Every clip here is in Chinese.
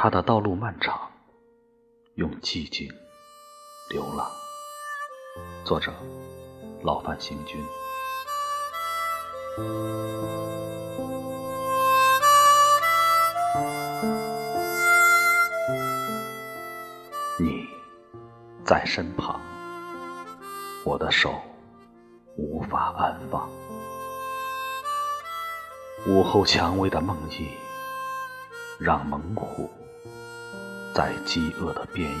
他的道路漫长，用寂静流浪。作者：老范行军。你在身旁，我的手无法安放。午后蔷薇的梦呓，让猛虎在饥饿的边缘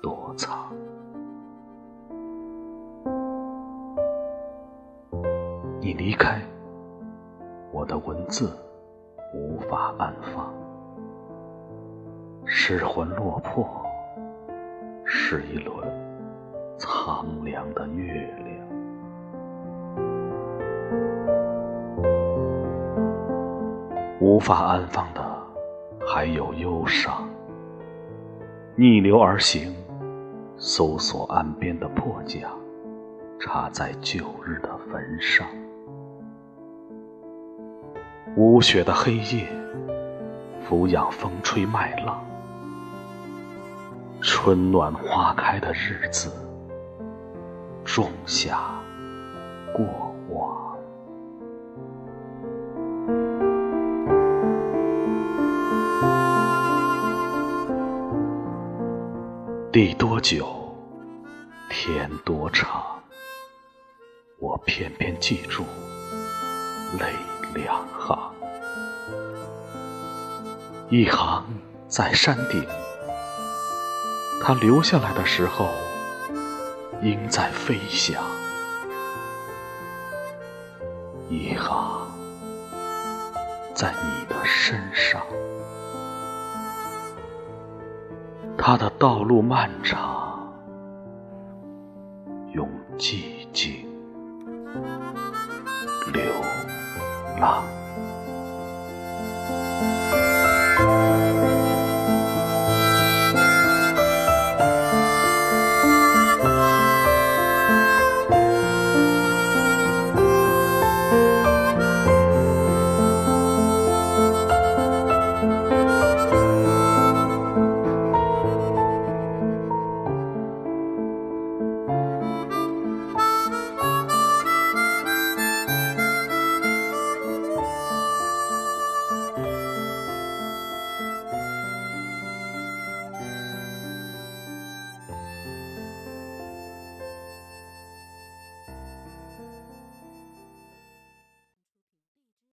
躲藏。你离开，我的文字无法安放。失魂落魄，是一轮苍凉的月亮。无法安放的，还有忧伤。逆流而行，搜索岸边的破桨，插在旧日的坟上。无雪的黑夜，俯仰风吹麦浪。春暖花开的日子，种下过往。地多久，天多长，我偏偏记住泪两行。一行在山顶，它流下来的时候，鹰在飞翔；一行在你的身上。他的道路漫长，用寂静流浪。